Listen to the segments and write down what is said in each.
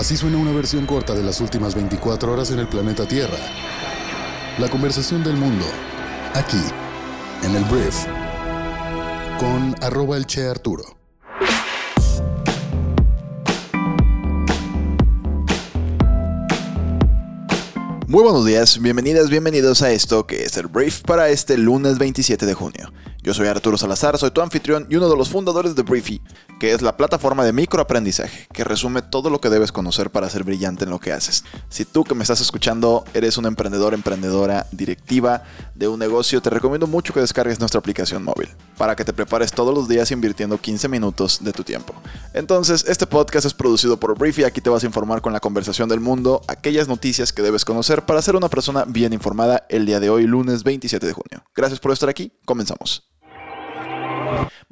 Así suena una versión corta de las últimas 24 horas en el planeta Tierra. La conversación del mundo, aquí, en el Brief, con arroba el Che Arturo. Muy buenos días, bienvenidas, bienvenidos a esto que es el brief para este lunes 27 de junio. Yo soy Arturo Salazar, soy tu anfitrión y uno de los fundadores de Briefy, que es la plataforma de microaprendizaje que resume todo lo que debes conocer para ser brillante en lo que haces. Si tú que me estás escuchando eres un emprendedor, emprendedora, directiva de un negocio, te recomiendo mucho que descargues nuestra aplicación móvil para que te prepares todos los días invirtiendo 15 minutos de tu tiempo. Entonces, este podcast es producido por Briefy, aquí te vas a informar con la conversación del mundo, aquellas noticias que debes conocer para ser una persona bien informada el día de hoy, lunes 27 de junio. Gracias por estar aquí, comenzamos.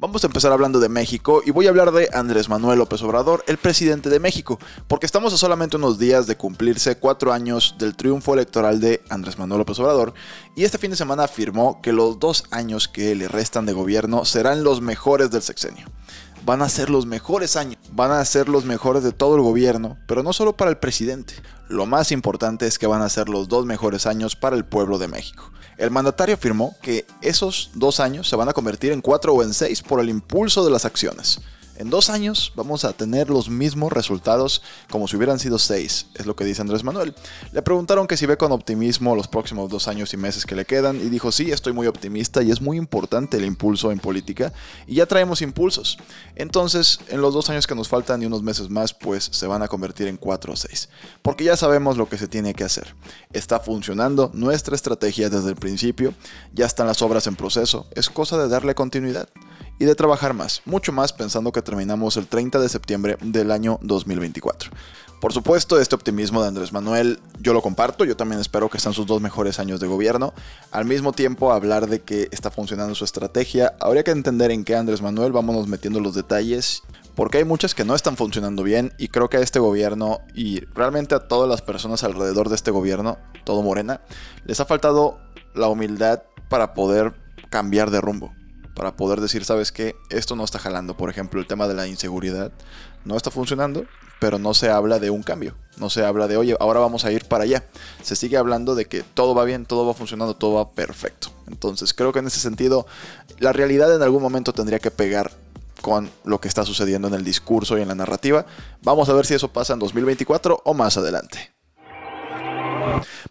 Vamos a empezar hablando de México y voy a hablar de Andrés Manuel López Obrador, el presidente de México, porque estamos a solamente unos días de cumplirse cuatro años del triunfo electoral de Andrés Manuel López Obrador y este fin de semana afirmó que los dos años que le restan de gobierno serán los mejores del sexenio van a ser los mejores años, van a ser los mejores de todo el gobierno, pero no solo para el presidente. Lo más importante es que van a ser los dos mejores años para el pueblo de México. El mandatario afirmó que esos dos años se van a convertir en cuatro o en seis por el impulso de las acciones. En dos años vamos a tener los mismos resultados como si hubieran sido seis, es lo que dice Andrés Manuel. Le preguntaron que si ve con optimismo los próximos dos años y meses que le quedan y dijo sí, estoy muy optimista y es muy importante el impulso en política y ya traemos impulsos. Entonces, en los dos años que nos faltan y unos meses más, pues se van a convertir en cuatro o seis. Porque ya sabemos lo que se tiene que hacer. Está funcionando nuestra estrategia desde el principio, ya están las obras en proceso, es cosa de darle continuidad y de trabajar más, mucho más pensando que terminamos el 30 de septiembre del año 2024. Por supuesto, este optimismo de Andrés Manuel yo lo comparto, yo también espero que sean sus dos mejores años de gobierno. Al mismo tiempo, hablar de que está funcionando su estrategia, habría que entender en qué Andrés Manuel, vámonos metiendo los detalles, porque hay muchas que no están funcionando bien y creo que a este gobierno y realmente a todas las personas alrededor de este gobierno, todo Morena, les ha faltado la humildad para poder cambiar de rumbo para poder decir, sabes que esto no está jalando. Por ejemplo, el tema de la inseguridad no está funcionando, pero no se habla de un cambio. No se habla de, oye, ahora vamos a ir para allá. Se sigue hablando de que todo va bien, todo va funcionando, todo va perfecto. Entonces, creo que en ese sentido, la realidad en algún momento tendría que pegar con lo que está sucediendo en el discurso y en la narrativa. Vamos a ver si eso pasa en 2024 o más adelante.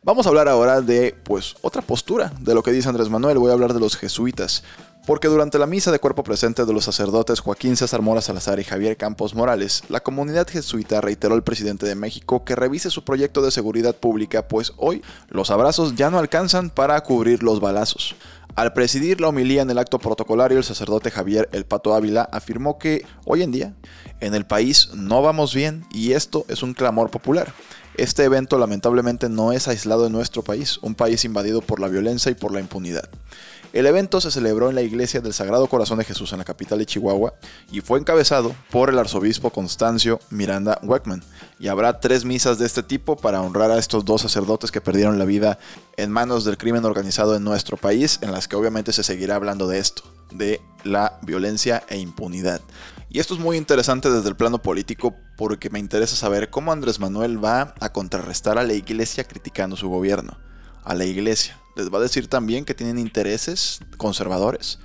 Vamos a hablar ahora de pues otra postura de lo que dice Andrés Manuel, voy a hablar de los jesuitas porque durante la misa de cuerpo presente de los sacerdotes Joaquín César Mora Salazar y Javier Campos Morales, la comunidad jesuita reiteró al presidente de México que revise su proyecto de seguridad pública, pues hoy los abrazos ya no alcanzan para cubrir los balazos. Al presidir la homilía en el acto protocolario, el sacerdote Javier El Pato Ávila afirmó que hoy en día en el país no vamos bien y esto es un clamor popular. Este evento lamentablemente no es aislado en nuestro país, un país invadido por la violencia y por la impunidad. El evento se celebró en la iglesia del Sagrado Corazón de Jesús en la capital de Chihuahua y fue encabezado por el arzobispo Constancio Miranda Weckman. Y habrá tres misas de este tipo para honrar a estos dos sacerdotes que perdieron la vida en manos del crimen organizado en nuestro país, en las que obviamente se seguirá hablando de esto, de la violencia e impunidad. Y esto es muy interesante desde el plano político porque me interesa saber cómo Andrés Manuel va a contrarrestar a la iglesia criticando su gobierno. A la iglesia, les va a decir también que tienen intereses conservadores.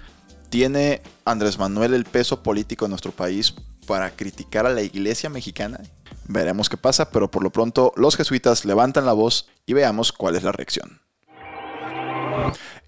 ¿Tiene Andrés Manuel el peso político en nuestro país para criticar a la iglesia mexicana? Veremos qué pasa, pero por lo pronto los jesuitas levantan la voz y veamos cuál es la reacción.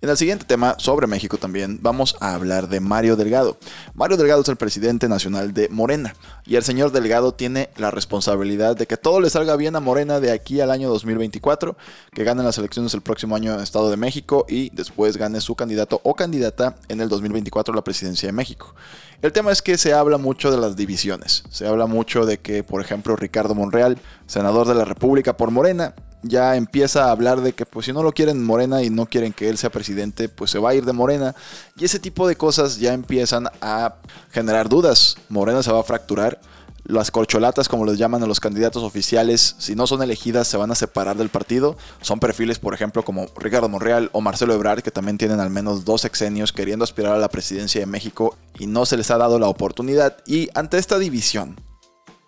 En el siguiente tema, sobre México también, vamos a hablar de Mario Delgado. Mario Delgado es el presidente nacional de Morena y el señor Delgado tiene la responsabilidad de que todo le salga bien a Morena de aquí al año 2024, que gane las elecciones el próximo año en Estado de México y después gane su candidato o candidata en el 2024 a la presidencia de México. El tema es que se habla mucho de las divisiones. Se habla mucho de que, por ejemplo, Ricardo Monreal, senador de la República por Morena, ya empieza a hablar de que pues si no lo quieren Morena y no quieren que él sea presidente, pues se va a ir de Morena. Y ese tipo de cosas ya empiezan a generar dudas. Morena se va a fracturar. Las corcholatas, como les llaman a los candidatos oficiales, si no son elegidas, se van a separar del partido. Son perfiles, por ejemplo, como Ricardo Monreal o Marcelo Ebrard, que también tienen al menos dos exenios queriendo aspirar a la presidencia de México y no se les ha dado la oportunidad. Y ante esta división,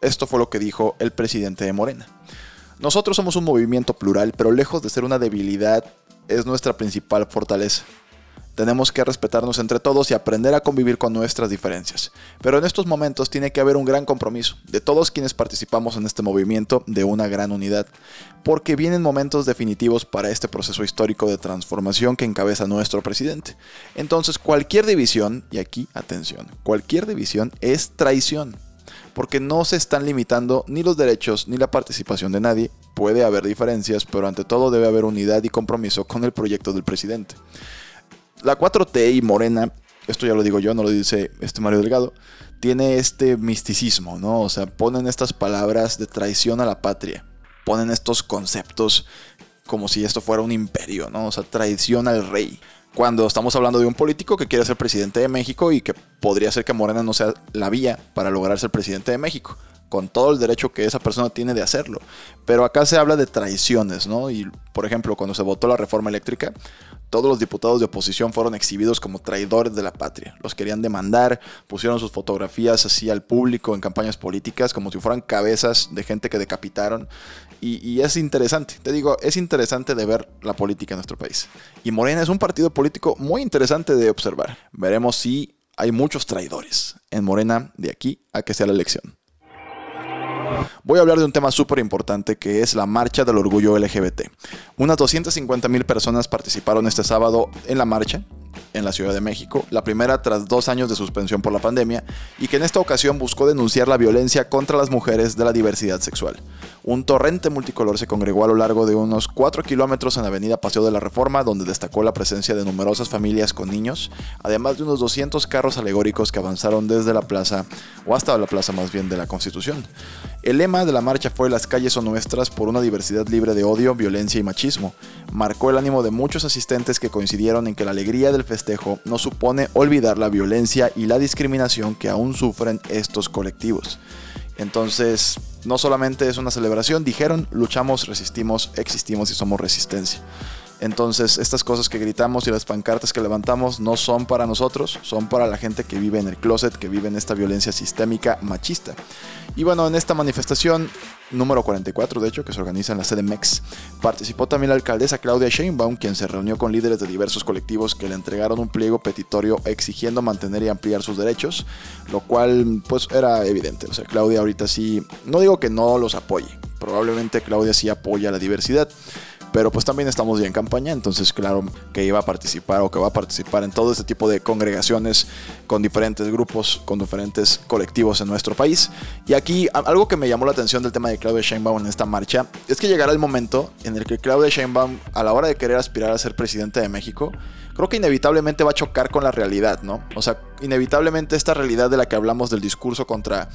Esto fue lo que dijo el presidente de Morena. Nosotros somos un movimiento plural, pero lejos de ser una debilidad, es nuestra principal fortaleza. Tenemos que respetarnos entre todos y aprender a convivir con nuestras diferencias. Pero en estos momentos tiene que haber un gran compromiso de todos quienes participamos en este movimiento de una gran unidad, porque vienen momentos definitivos para este proceso histórico de transformación que encabeza nuestro presidente. Entonces cualquier división, y aquí atención, cualquier división es traición porque no se están limitando ni los derechos ni la participación de nadie. Puede haber diferencias, pero ante todo debe haber unidad y compromiso con el proyecto del presidente. La 4T y Morena, esto ya lo digo yo, no lo dice este Mario Delgado, tiene este misticismo, ¿no? O sea, ponen estas palabras de traición a la patria, ponen estos conceptos como si esto fuera un imperio, ¿no? O sea, traición al rey. Cuando estamos hablando de un político que quiere ser presidente de México y que podría ser que Morena no sea la vía para lograr ser presidente de México con todo el derecho que esa persona tiene de hacerlo. Pero acá se habla de traiciones, ¿no? Y, por ejemplo, cuando se votó la reforma eléctrica, todos los diputados de oposición fueron exhibidos como traidores de la patria. Los querían demandar, pusieron sus fotografías así al público en campañas políticas como si fueran cabezas de gente que decapitaron. Y, es interesante, te digo, es interesante de ver la política en nuestro país. Y Morena es un partido político muy interesante de observar. Veremos si hay muchos traidores en Morena de aquí a que sea la elección. Voy a hablar de un tema súper importante que es la marcha del orgullo LGBT. Unas 250 mil personas participaron este sábado en la marcha en la Ciudad de México, la primera tras dos años de suspensión por la pandemia, y que en esta ocasión buscó denunciar la violencia contra las mujeres de la diversidad sexual. Un torrente multicolor se congregó a lo largo de unos 4 kilómetros en la avenida Paseo de la Reforma, donde destacó la presencia de numerosas familias con niños, además de unos 200 carros alegóricos que avanzaron desde la plaza, o hasta la plaza más bien de la Constitución. El lema de la marcha fue Las calles son nuestras por una diversidad libre de odio, violencia y machismo. Marcó el ánimo de muchos asistentes que coincidieron en que la alegría del no supone olvidar la violencia y la discriminación que aún sufren estos colectivos. Entonces, no solamente es una celebración, dijeron, luchamos, resistimos, existimos y somos resistencia. Entonces, estas cosas que gritamos y las pancartas que levantamos no son para nosotros, son para la gente que vive en el closet, que vive en esta violencia sistémica machista. Y bueno, en esta manifestación número 44, de hecho, que se organiza en la sede MEX, participó también la alcaldesa Claudia Sheinbaum, quien se reunió con líderes de diversos colectivos que le entregaron un pliego petitorio exigiendo mantener y ampliar sus derechos, lo cual pues era evidente. O sea, Claudia ahorita sí, no digo que no los apoye, probablemente Claudia sí apoya la diversidad, pero pues también estamos ya en campaña, entonces claro que iba a participar o que va a participar en todo este tipo de congregaciones con diferentes grupos, con diferentes colectivos en nuestro país. Y aquí algo que me llamó la atención del tema de Claudia Sheinbaum en esta marcha es que llegará el momento en el que Claudia Sheinbaum a la hora de querer aspirar a ser presidente de México, creo que inevitablemente va a chocar con la realidad, ¿no? O sea, inevitablemente esta realidad de la que hablamos del discurso contra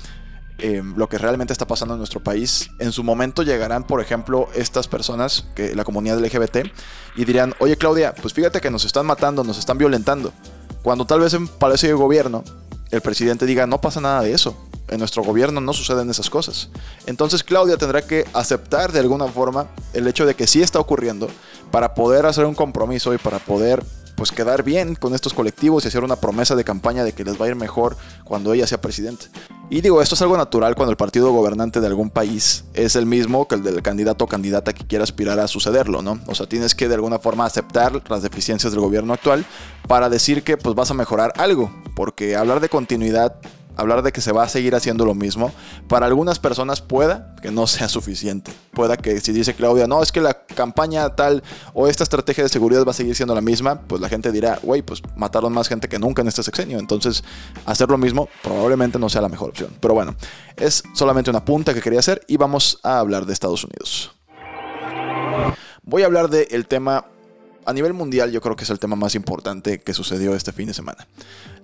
Em, lo que realmente está pasando en nuestro país. En su momento llegarán, por ejemplo, estas personas, que la comunidad LGBT, y dirán, oye Claudia, pues fíjate que nos están matando, nos están violentando. Cuando tal vez en Palacio de Gobierno el presidente diga, no pasa nada de eso. En nuestro gobierno no suceden esas cosas. Entonces Claudia tendrá que aceptar de alguna forma el hecho de que sí está ocurriendo para poder hacer un compromiso y para poder pues quedar bien con estos colectivos y hacer una promesa de campaña de que les va a ir mejor cuando ella sea presidente. Y digo, esto es algo natural cuando el partido gobernante de algún país es el mismo que el del candidato o candidata que quiera aspirar a sucederlo, ¿no? O sea, tienes que de alguna forma aceptar las deficiencias del gobierno actual para decir que pues vas a mejorar algo, porque hablar de continuidad hablar de que se va a seguir haciendo lo mismo, para algunas personas pueda que no sea suficiente. Pueda que si dice Claudia, no, es que la campaña tal o esta estrategia de seguridad va a seguir siendo la misma, pues la gente dirá, güey, pues mataron más gente que nunca en este sexenio. Entonces, hacer lo mismo probablemente no sea la mejor opción. Pero bueno, es solamente una punta que quería hacer y vamos a hablar de Estados Unidos. Voy a hablar del tema a nivel mundial yo creo que es el tema más importante que sucedió este fin de semana.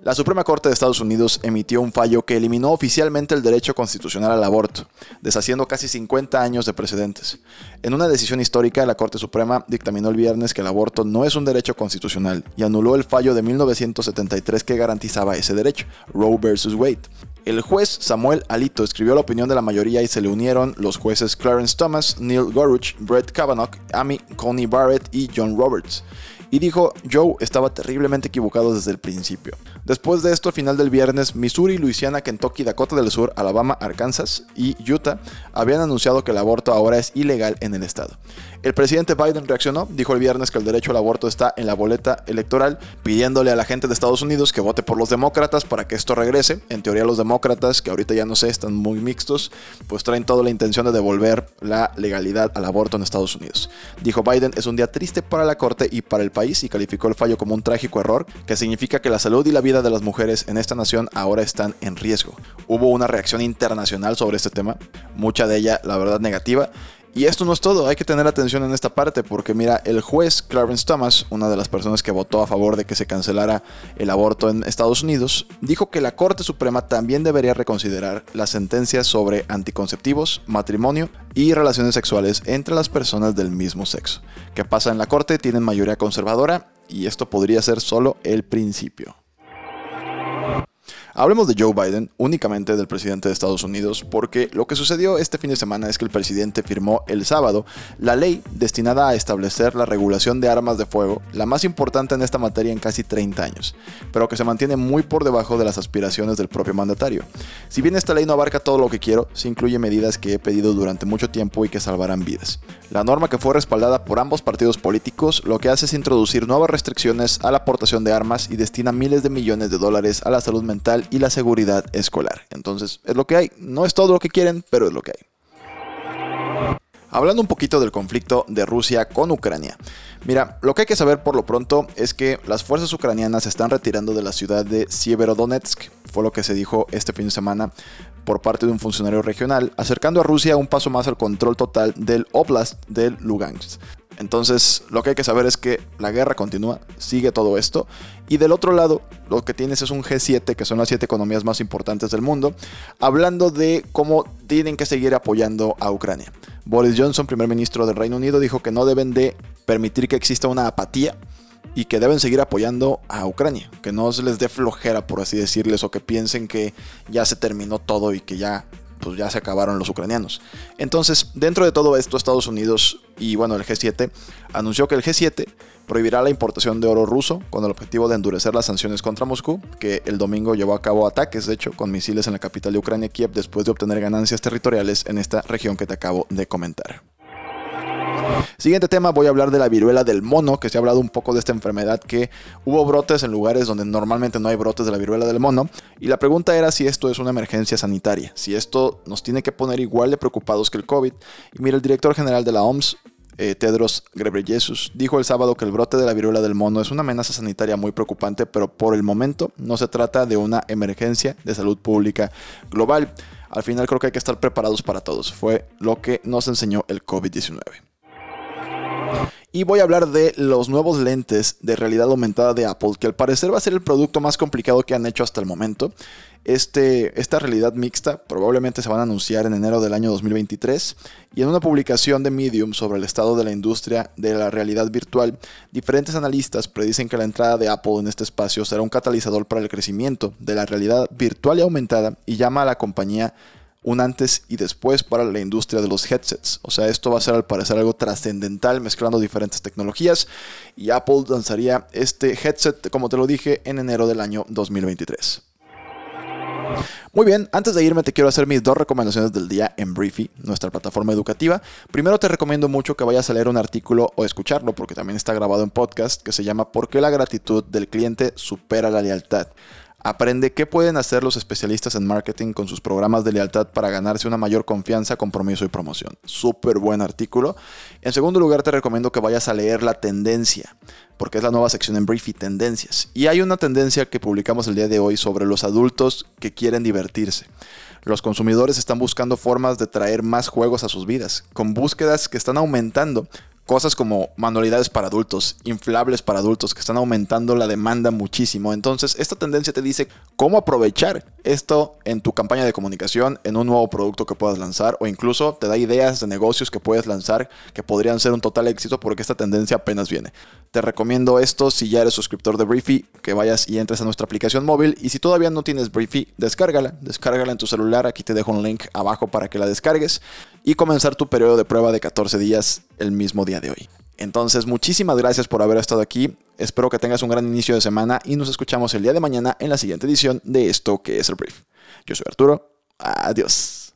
La Suprema Corte de Estados Unidos emitió un fallo que eliminó oficialmente el derecho constitucional al aborto, deshaciendo casi 50 años de precedentes. En una decisión histórica, la Corte Suprema dictaminó el viernes que el aborto no es un derecho constitucional y anuló el fallo de 1973 que garantizaba ese derecho, Roe vs. Wade. El juez Samuel Alito escribió la opinión de la mayoría y se le unieron los jueces Clarence Thomas, Neil Goruch, Brett Kavanaugh, Amy Coney Barrett y John Roberts. Y dijo, Joe estaba terriblemente equivocado desde el principio. Después de esto, al final del viernes, Missouri, Luisiana, Kentucky, Dakota del Sur, Alabama, Arkansas y Utah habían anunciado que el aborto ahora es ilegal en el estado. El presidente Biden reaccionó, dijo el viernes que el derecho al aborto está en la boleta electoral, pidiéndole a la gente de Estados Unidos que vote por los demócratas para que esto regrese. En teoría los demócratas, que ahorita ya no sé, están muy mixtos, pues traen toda la intención de devolver la legalidad al aborto en Estados Unidos. Dijo Biden, es un día triste para la Corte y para el país y calificó el fallo como un trágico error, que significa que la salud y la vida de las mujeres en esta nación ahora están en riesgo. Hubo una reacción internacional sobre este tema, mucha de ella la verdad negativa, y esto no es todo, hay que tener atención en esta parte porque mira, el juez Clarence Thomas, una de las personas que votó a favor de que se cancelara el aborto en Estados Unidos, dijo que la Corte Suprema también debería reconsiderar las sentencias sobre anticonceptivos, matrimonio y relaciones sexuales entre las personas del mismo sexo. ¿Qué pasa en la Corte? Tienen mayoría conservadora y esto podría ser solo el principio. Hablemos de Joe Biden, únicamente del presidente de Estados Unidos, porque lo que sucedió este fin de semana es que el presidente firmó el sábado la ley destinada a establecer la regulación de armas de fuego, la más importante en esta materia en casi 30 años, pero que se mantiene muy por debajo de las aspiraciones del propio mandatario. Si bien esta ley no abarca todo lo que quiero, sí incluye medidas que he pedido durante mucho tiempo y que salvarán vidas. La norma que fue respaldada por ambos partidos políticos lo que hace es introducir nuevas restricciones a la aportación de armas y destina miles de millones de dólares a la salud mental y la seguridad escolar. Entonces, es lo que hay. No es todo lo que quieren, pero es lo que hay. Hablando un poquito del conflicto de Rusia con Ucrania. Mira, lo que hay que saber por lo pronto es que las fuerzas ucranianas se están retirando de la ciudad de Sieverodonetsk, fue lo que se dijo este fin de semana por parte de un funcionario regional, acercando a Rusia un paso más al control total del Oblast del Lugansk. Entonces, lo que hay que saber es que la guerra continúa, sigue todo esto. Y del otro lado, lo que tienes es un G7, que son las siete economías más importantes del mundo, hablando de cómo tienen que seguir apoyando a Ucrania. Boris Johnson, primer ministro del Reino Unido, dijo que no deben de permitir que exista una apatía y que deben seguir apoyando a Ucrania, que no se les dé flojera, por así decirles, o que piensen que ya se terminó todo y que ya pues ya se acabaron los ucranianos. Entonces, dentro de todo esto, Estados Unidos y bueno, el G7 anunció que el G7 prohibirá la importación de oro ruso con el objetivo de endurecer las sanciones contra Moscú, que el domingo llevó a cabo ataques, de hecho, con misiles en la capital de Ucrania, Kiev, después de obtener ganancias territoriales en esta región que te acabo de comentar. Siguiente tema, voy a hablar de la viruela del mono, que se ha hablado un poco de esta enfermedad, que hubo brotes en lugares donde normalmente no hay brotes de la viruela del mono. Y la pregunta era si esto es una emergencia sanitaria, si esto nos tiene que poner igual de preocupados que el COVID. Y mira, el director general de la OMS, eh, Tedros Ghebreyesus, dijo el sábado que el brote de la viruela del mono es una amenaza sanitaria muy preocupante, pero por el momento no se trata de una emergencia de salud pública global. Al final creo que hay que estar preparados para todos. Fue lo que nos enseñó el COVID-19. Y voy a hablar de los nuevos lentes de realidad aumentada de Apple, que al parecer va a ser el producto más complicado que han hecho hasta el momento. Este, esta realidad mixta probablemente se van a anunciar en enero del año 2023 y en una publicación de Medium sobre el estado de la industria de la realidad virtual, diferentes analistas predicen que la entrada de Apple en este espacio será un catalizador para el crecimiento de la realidad virtual y aumentada y llama a la compañía un antes y después para la industria de los headsets. O sea, esto va a ser al parecer algo trascendental mezclando diferentes tecnologías y Apple lanzaría este headset, como te lo dije, en enero del año 2023. Muy bien, antes de irme te quiero hacer mis dos recomendaciones del día en Briefy, nuestra plataforma educativa. Primero te recomiendo mucho que vayas a leer un artículo o escucharlo, porque también está grabado en podcast, que se llama ¿Por qué la gratitud del cliente supera la lealtad? Aprende qué pueden hacer los especialistas en marketing con sus programas de lealtad para ganarse una mayor confianza, compromiso y promoción. Súper buen artículo. En segundo lugar, te recomiendo que vayas a leer La Tendencia, porque es la nueva sección en Briefy Tendencias. Y hay una tendencia que publicamos el día de hoy sobre los adultos que quieren divertirse. Los consumidores están buscando formas de traer más juegos a sus vidas, con búsquedas que están aumentando cosas como manualidades para adultos, inflables para adultos, que están aumentando la demanda muchísimo. Entonces, esta tendencia te dice cómo aprovechar esto en tu campaña de comunicación, en un nuevo producto que puedas lanzar, o incluso te da ideas de negocios que puedes lanzar que podrían ser un total éxito porque esta tendencia apenas viene. Te recomiendo esto si ya eres suscriptor de Briefy, que vayas y entres a nuestra aplicación móvil. Y si todavía no tienes Briefy, descárgala, descárgala en tu celular. Aquí te dejo un link abajo para que la descargues y comenzar tu periodo de prueba de 14 días el mismo día de hoy. Entonces, muchísimas gracias por haber estado aquí. Espero que tengas un gran inicio de semana y nos escuchamos el día de mañana en la siguiente edición de esto que es el brief. Yo soy Arturo, adiós.